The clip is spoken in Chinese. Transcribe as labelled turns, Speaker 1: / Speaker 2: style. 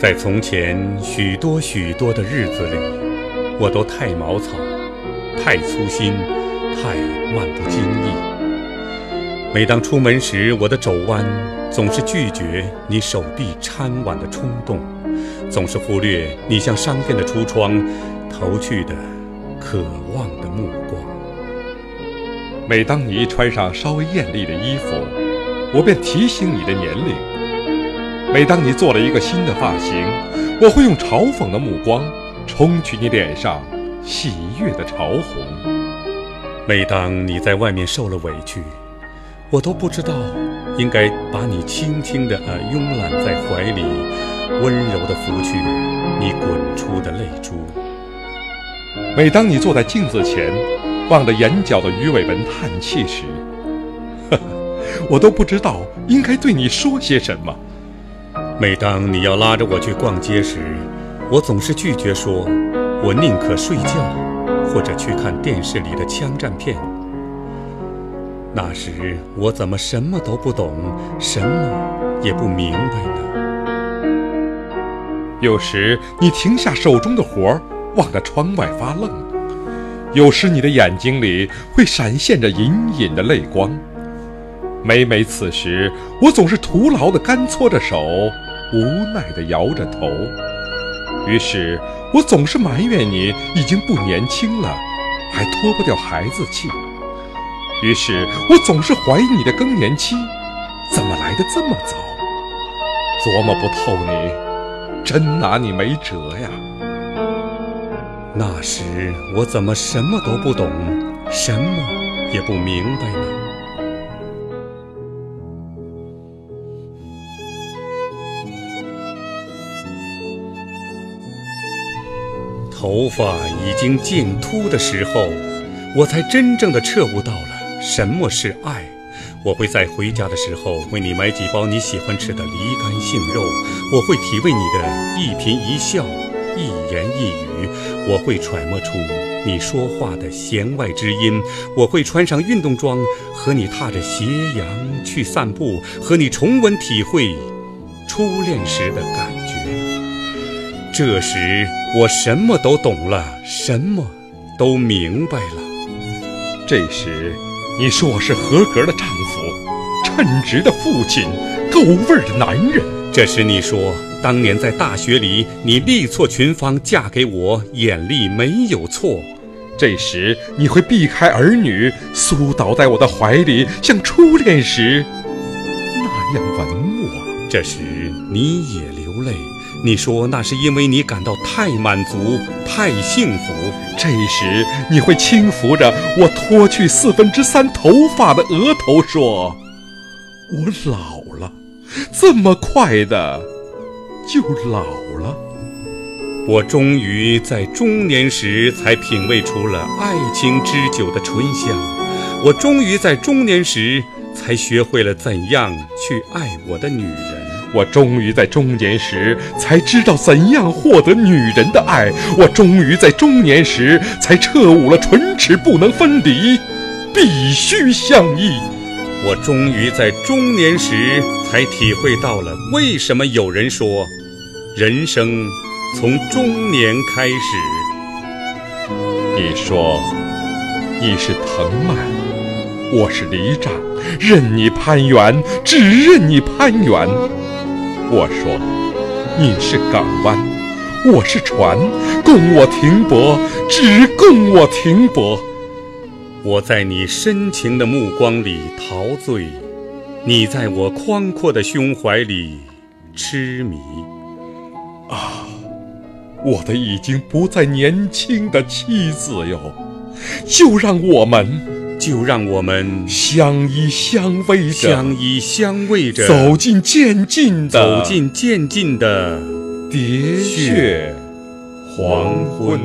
Speaker 1: 在从前许多许多的日子里，我都太毛糙，太粗心，太漫不经意。每当出门时，我的肘弯总是拒绝你手臂搀挽的冲动，总是忽略你向商店的橱窗投去的渴望的目光。
Speaker 2: 每当你穿上稍微艳丽的衣服，我便提醒你的年龄。每当你做了一个新的发型，我会用嘲讽的目光冲去你脸上喜悦的潮红。
Speaker 1: 每当你在外面受了委屈，我都不知道应该把你轻轻的呃拥揽在怀里，温柔的拂去你滚出的泪珠。
Speaker 2: 每当你坐在镜子前，望着眼角的鱼尾纹叹气时，呵呵，我都不知道应该对你说些什么。
Speaker 1: 每当你要拉着我去逛街时，我总是拒绝说，我宁可睡觉，或者去看电视里的枪战片。那时我怎么什么都不懂，什么也不明白呢？
Speaker 2: 有时你停下手中的活儿，望着窗外发愣；有时你的眼睛里会闪现着隐隐的泪光。每每此时，我总是徒劳地干搓着手。无奈地摇着头，于是我总是埋怨你已经不年轻了，还脱不掉孩子气。于是我总是怀疑你的更年期怎么来得这么早。琢磨不透你，真拿你没辙呀。
Speaker 1: 那时我怎么什么都不懂，什么也不明白呢？头发已经渐秃的时候，我才真正的彻悟到了什么是爱。我会在回家的时候为你买几包你喜欢吃的梨干杏肉，我会体味你的一颦一笑、一言一语，我会揣摩出你说话的弦外之音，我会穿上运动装和你踏着斜阳去散步，和你重温体会初恋时的感。这时，我什么都懂了，什么都明白了。
Speaker 2: 这时，你说我是合格的丈夫，称职的父亲，够味儿的男人。
Speaker 1: 这时，你说当年在大学里，你力挫群芳，嫁给我，眼力没有错。
Speaker 2: 这时，你会避开儿女，苏倒在我的怀里，像初恋时那样吻我。
Speaker 1: 这时，你也流泪。你说那是因为你感到太满足、太幸福。
Speaker 2: 这时你会轻抚着我脱去四分之三头发的额头，说：“我老了，这么快的就老了。”
Speaker 1: 我终于在中年时才品味出了爱情之酒的醇香。我终于在中年时才学会了怎样去爱我的女人。
Speaker 2: 我终于在中年时才知道怎样获得女人的爱，我终于在中年时才彻悟了唇齿不能分离，必须相依。
Speaker 1: 我终于在中年时才体会到了为什么有人说，人生从中年开始。
Speaker 2: 你说你是藤蔓，我是犁杖，任你攀援，只任你攀援。我说：“你是港湾，我是船，供我停泊，只供我停泊。
Speaker 1: 我在你深情的目光里陶醉，你在我宽阔的胸怀里痴迷。
Speaker 2: 啊，我的已经不再年轻的妻子哟，就让我们。”
Speaker 1: 就让我们
Speaker 2: 相依相偎着，
Speaker 1: 相依相偎着，
Speaker 2: 走进渐近
Speaker 1: 的，走进渐近的
Speaker 2: 喋血黄昏。